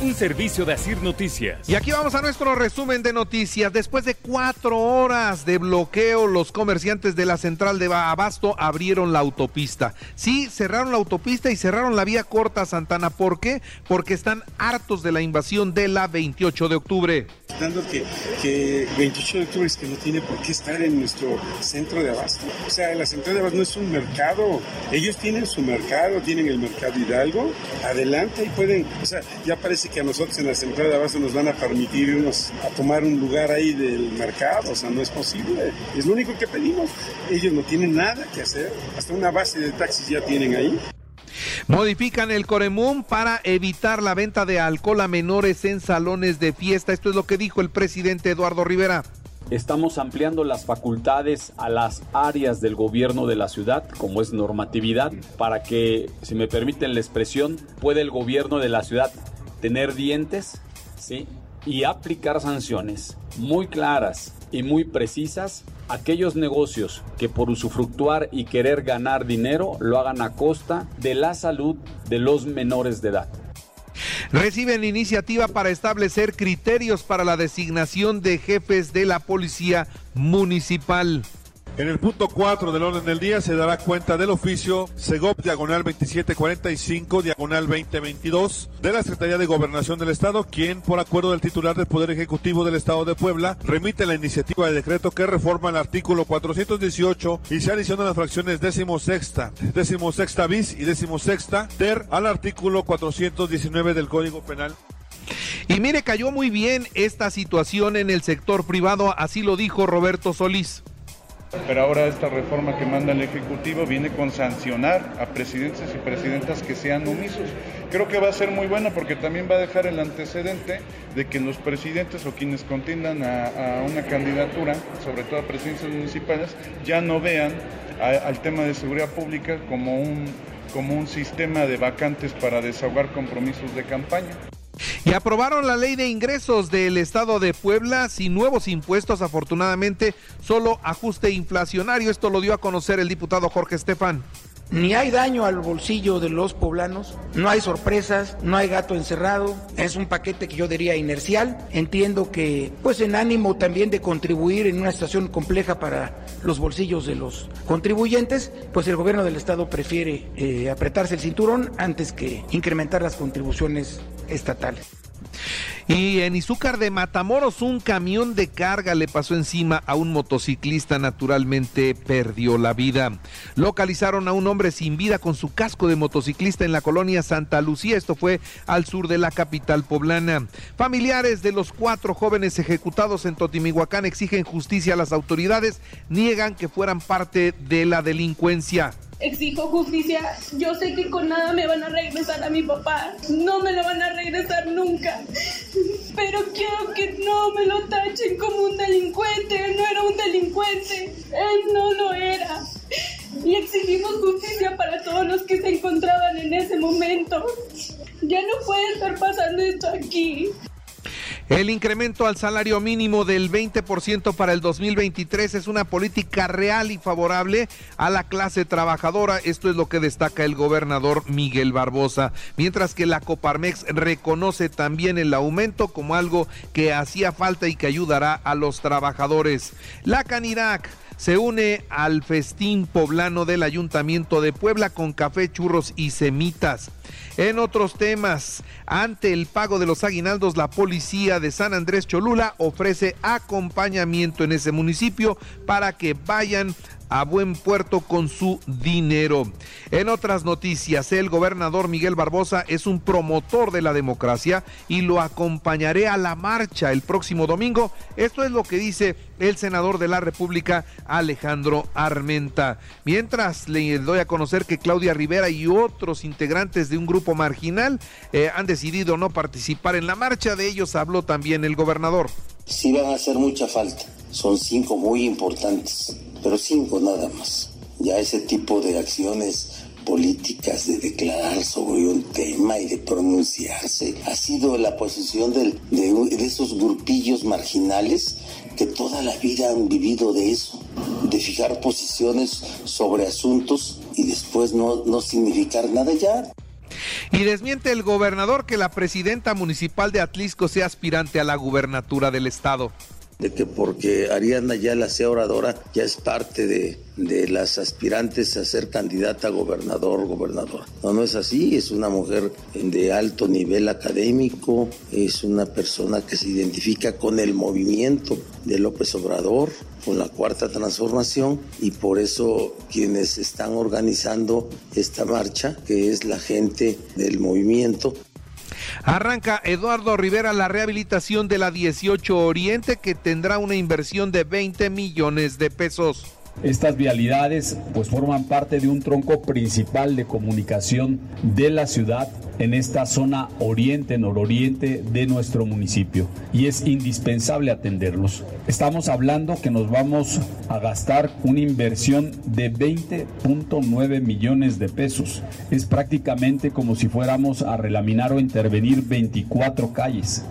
Un servicio de Asir Noticias. Y aquí vamos a nuestro resumen de noticias. Después de cuatro horas de bloqueo, los comerciantes de la central de Abasto abrieron la autopista. Sí, cerraron la autopista y cerraron la vía corta Santana. ¿Por qué? Porque están hartos de la invasión de la 28 de octubre. Dando que, que 28 de octubre es que no tiene por qué estar en nuestro centro de abasto. O sea, la central de abasto no es un mercado. Ellos tienen su mercado, tienen el mercado Hidalgo. Adelante y pueden, o sea, ya parece que a nosotros en la central de abasto nos van a permitir irnos a tomar un lugar ahí del mercado. O sea, no es posible. Es lo único que pedimos. Ellos no tienen nada que hacer. Hasta una base de taxis ya tienen ahí. Modifican el Coremum para evitar la venta de alcohol a menores en salones de fiesta. Esto es lo que dijo el presidente Eduardo Rivera. Estamos ampliando las facultades a las áreas del gobierno de la ciudad, como es normatividad, para que, si me permiten la expresión, pueda el gobierno de la ciudad tener dientes, ¿sí? Y aplicar sanciones muy claras y muy precisas aquellos negocios que por usufructuar y querer ganar dinero lo hagan a costa de la salud de los menores de edad. Reciben iniciativa para establecer criterios para la designación de jefes de la policía municipal. En el punto 4 del orden del día se dará cuenta del oficio Segop diagonal 2745 diagonal 2022 de la Secretaría de Gobernación del Estado, quien por acuerdo del titular del Poder Ejecutivo del Estado de Puebla remite la iniciativa de decreto que reforma el artículo 418 y se adicionan las fracciones décimo sexta, décimo sexta bis y décimo sexta ter al artículo 419 del Código Penal. Y mire, cayó muy bien esta situación en el sector privado, así lo dijo Roberto Solís. Pero ahora esta reforma que manda el Ejecutivo viene con sancionar a presidentes y presidentas que sean omisos. Creo que va a ser muy bueno porque también va a dejar el antecedente de que los presidentes o quienes contiendan a, una candidatura, sobre todo a presidencias municipales, ya no vean al tema de seguridad pública como un, como un sistema de vacantes para desahogar compromisos de campaña. Y aprobaron la ley de ingresos del estado de Puebla sin nuevos impuestos, afortunadamente, solo ajuste inflacionario. Esto lo dio a conocer el diputado Jorge Estefan. Ni hay daño al bolsillo de los poblanos, no hay sorpresas, no hay gato encerrado, es un paquete que yo diría inercial. Entiendo que, pues en ánimo también de contribuir en una situación compleja para los bolsillos de los contribuyentes, pues el gobierno del estado prefiere eh, apretarse el cinturón antes que incrementar las contribuciones estatales. Y en Izúcar de Matamoros, un camión de carga le pasó encima a un motociclista, naturalmente perdió la vida. Localizaron a un hombre sin vida con su casco de motociclista en la colonia Santa Lucía, esto fue al sur de la capital poblana. Familiares de los cuatro jóvenes ejecutados en Totimihuacán exigen justicia a las autoridades, niegan que fueran parte de la delincuencia exijo justicia. Yo sé que con nada me van a regresar a mi papá. No me lo van a regresar nunca. Pero quiero que no me lo tachen como un delincuente. Él no era un delincuente. Él no lo era. Y exigimos justicia para todos los que se encontraban en ese momento. Ya no puede estar pasando esto aquí. El incremento al salario mínimo del 20% para el 2023 es una política real y favorable a la clase trabajadora. Esto es lo que destaca el gobernador Miguel Barbosa. Mientras que la Coparmex reconoce también el aumento como algo que hacía falta y que ayudará a los trabajadores. La Canirac se une al festín poblano del Ayuntamiento de Puebla con café, churros y semitas. En otros temas, ante el pago de los aguinaldos, la policía de San Andrés Cholula ofrece acompañamiento en ese municipio para que vayan a buen puerto con su dinero. En otras noticias, el gobernador Miguel Barbosa es un promotor de la democracia y lo acompañaré a la marcha el próximo domingo. Esto es lo que dice el senador de la República, Alejandro Armenta. Mientras le doy a conocer que Claudia Rivera y otros integrantes de un grupo marginal eh, han decidido no participar en la marcha. De ellos habló también el gobernador. Sí van a hacer mucha falta. Son cinco muy importantes, pero cinco nada más. Ya ese tipo de acciones políticas de declarar sobre un tema y de pronunciarse ha sido la posición de, de esos grupillos marginales que toda la vida han vivido de eso, de fijar posiciones sobre asuntos y después no, no significar nada ya. Y desmiente el gobernador que la presidenta municipal de Atlisco sea aspirante a la gubernatura del estado de que porque Ariana la sea oradora, ya es parte de, de, las aspirantes a ser candidata a gobernador, gobernador. No, no es así, es una mujer de alto nivel académico, es una persona que se identifica con el movimiento de López Obrador, con la cuarta transformación y por eso quienes están organizando esta marcha, que es la gente del movimiento, Arranca Eduardo Rivera la rehabilitación de la 18 Oriente que tendrá una inversión de 20 millones de pesos. Estas vialidades pues forman parte de un tronco principal de comunicación de la ciudad en esta zona oriente, nororiente de nuestro municipio y es indispensable atenderlos. Estamos hablando que nos vamos a gastar una inversión de 20.9 millones de pesos. Es prácticamente como si fuéramos a relaminar o intervenir 24 calles.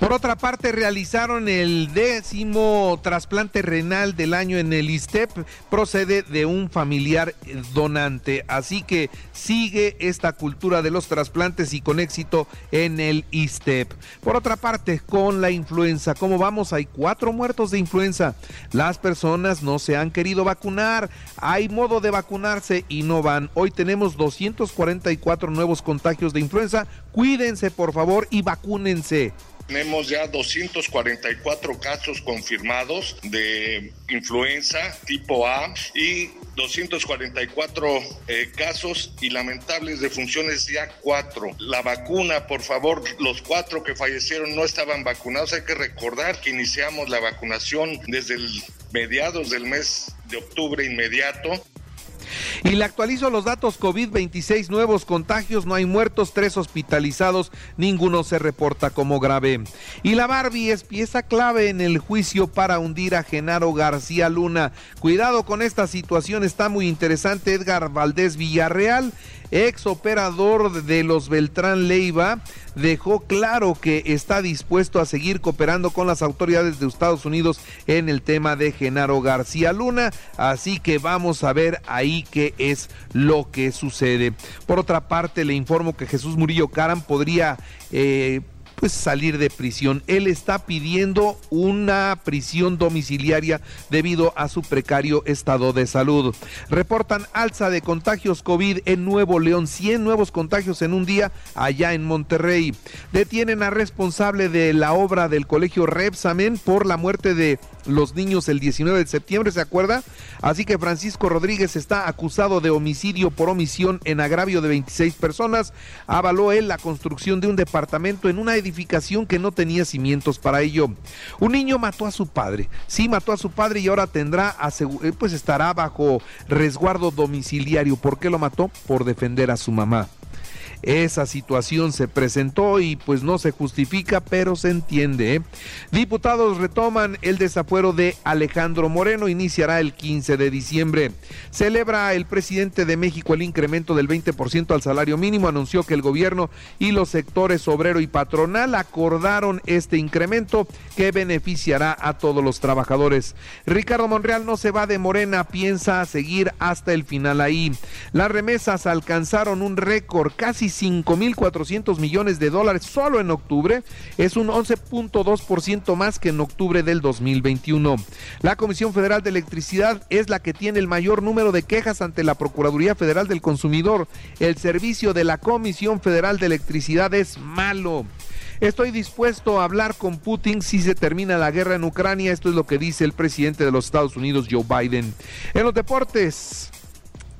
Por otra parte, realizaron el décimo trasplante renal del año en el ISTEP. Procede de un familiar donante. Así que sigue esta cultura de los trasplantes y con éxito en el ISTEP. Por otra parte, con la influenza, ¿cómo vamos? Hay cuatro muertos de influenza. Las personas no se han querido vacunar. Hay modo de vacunarse y no van. Hoy tenemos 244 nuevos contagios de influenza. Cuídense, por favor, y vacúnense. Tenemos ya 244 casos confirmados de influenza tipo A y 244 eh, casos y lamentables de funciones ya cuatro. La vacuna, por favor, los cuatro que fallecieron no estaban vacunados. Hay que recordar que iniciamos la vacunación desde el mediados del mes de octubre inmediato. Y le actualizo los datos COVID, 26 nuevos contagios, no hay muertos, tres hospitalizados, ninguno se reporta como grave. Y la Barbie es pieza clave en el juicio para hundir a Genaro García Luna. Cuidado con esta situación, está muy interesante Edgar Valdés Villarreal ex operador de los Beltrán Leiva, dejó claro que está dispuesto a seguir cooperando con las autoridades de Estados Unidos en el tema de Genaro García Luna. Así que vamos a ver ahí qué es lo que sucede. Por otra parte, le informo que Jesús Murillo Caram podría... Eh, pues salir de prisión. Él está pidiendo una prisión domiciliaria debido a su precario estado de salud. Reportan alza de contagios COVID en Nuevo León, 100 nuevos contagios en un día allá en Monterrey. Detienen a responsable de la obra del colegio Repsamen por la muerte de los niños el 19 de septiembre, ¿se acuerda? Así que Francisco Rodríguez está acusado de homicidio por omisión en agravio de 26 personas. Avaló él la construcción de un departamento en una que no tenía cimientos para ello. Un niño mató a su padre. Sí, mató a su padre y ahora tendrá, eh, pues estará bajo resguardo domiciliario. ¿Por qué lo mató? Por defender a su mamá. Esa situación se presentó y pues no se justifica, pero se entiende. ¿eh? Diputados retoman el desafuero de Alejandro Moreno, iniciará el 15 de diciembre. Celebra el presidente de México el incremento del 20% al salario mínimo, anunció que el gobierno y los sectores obrero y patronal acordaron este incremento que beneficiará a todos los trabajadores. Ricardo Monreal no se va de Morena, piensa seguir hasta el final ahí. Las remesas alcanzaron un récord casi 5.400 millones de dólares solo en octubre, es un 11.2% más que en octubre del 2021. La Comisión Federal de Electricidad es la que tiene el mayor número de quejas ante la Procuraduría Federal del Consumidor. El servicio de la Comisión Federal de Electricidad es malo. Estoy dispuesto a hablar con Putin si se termina la guerra en Ucrania. Esto es lo que dice el presidente de los Estados Unidos, Joe Biden. En los deportes.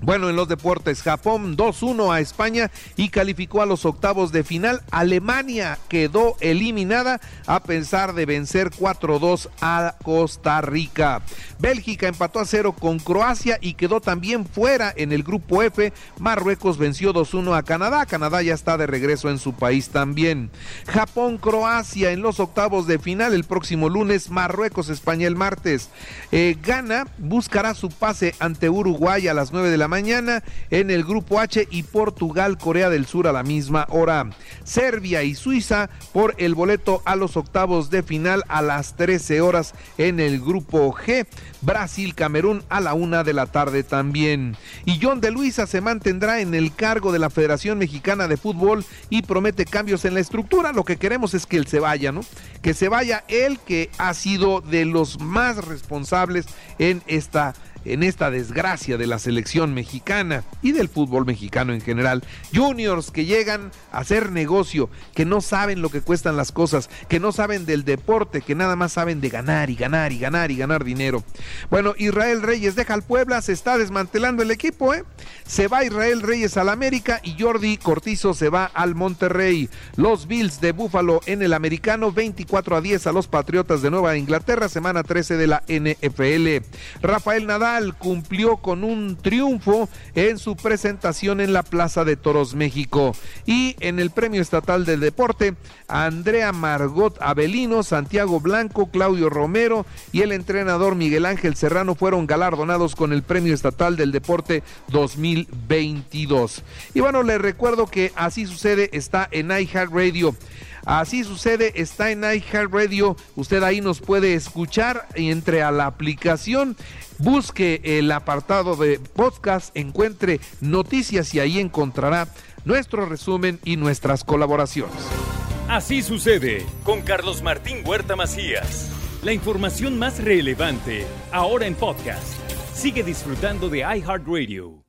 Bueno, en los deportes, Japón 2-1 a España y calificó a los octavos de final. Alemania quedó eliminada a pesar de vencer 4-2 a Costa Rica. Bélgica empató a 0 con Croacia y quedó también fuera en el grupo F. Marruecos venció 2-1 a Canadá. Canadá ya está de regreso en su país también. Japón-Croacia en los octavos de final el próximo lunes. Marruecos-España el martes. Eh, Ghana buscará su pase ante Uruguay a las 9 de la mañana en el grupo H y Portugal, Corea del Sur a la misma hora. Serbia y Suiza por el boleto a los octavos de final a las 13 horas en el grupo G. Brasil, Camerún a la una de la tarde también. Y John de Luisa se mantendrá en el cargo de la Federación Mexicana de Fútbol y promete cambios en la estructura. Lo que queremos es que él se vaya, ¿no? Que se vaya él que ha sido de los más responsables en esta en esta desgracia de la selección mexicana y del fútbol mexicano en general. Juniors que llegan a hacer negocio, que no saben lo que cuestan las cosas, que no saben del deporte, que nada más saben de ganar y ganar y ganar y ganar dinero. Bueno, Israel Reyes deja al Puebla, se está desmantelando el equipo, ¿eh? Se va Israel Reyes al América y Jordi Cortizo se va al Monterrey. Los Bills de Búfalo en el americano 24 a 10 a los Patriotas de Nueva Inglaterra, semana 13 de la NFL. Rafael Nadal cumplió con un triunfo en su presentación en la Plaza de Toros México. Y en el Premio Estatal del Deporte, Andrea Margot Avelino, Santiago Blanco, Claudio Romero y el entrenador Miguel Ángel Serrano fueron galardonados con el Premio Estatal del Deporte 2022. Y bueno, les recuerdo que así sucede, está en iHeartRadio. Así sucede, está en iHeartRadio. Usted ahí nos puede escuchar entre a la aplicación. Busque el apartado de podcast, encuentre noticias y ahí encontrará nuestro resumen y nuestras colaboraciones. Así sucede con Carlos Martín Huerta Macías. La información más relevante ahora en podcast. Sigue disfrutando de iHeartRadio.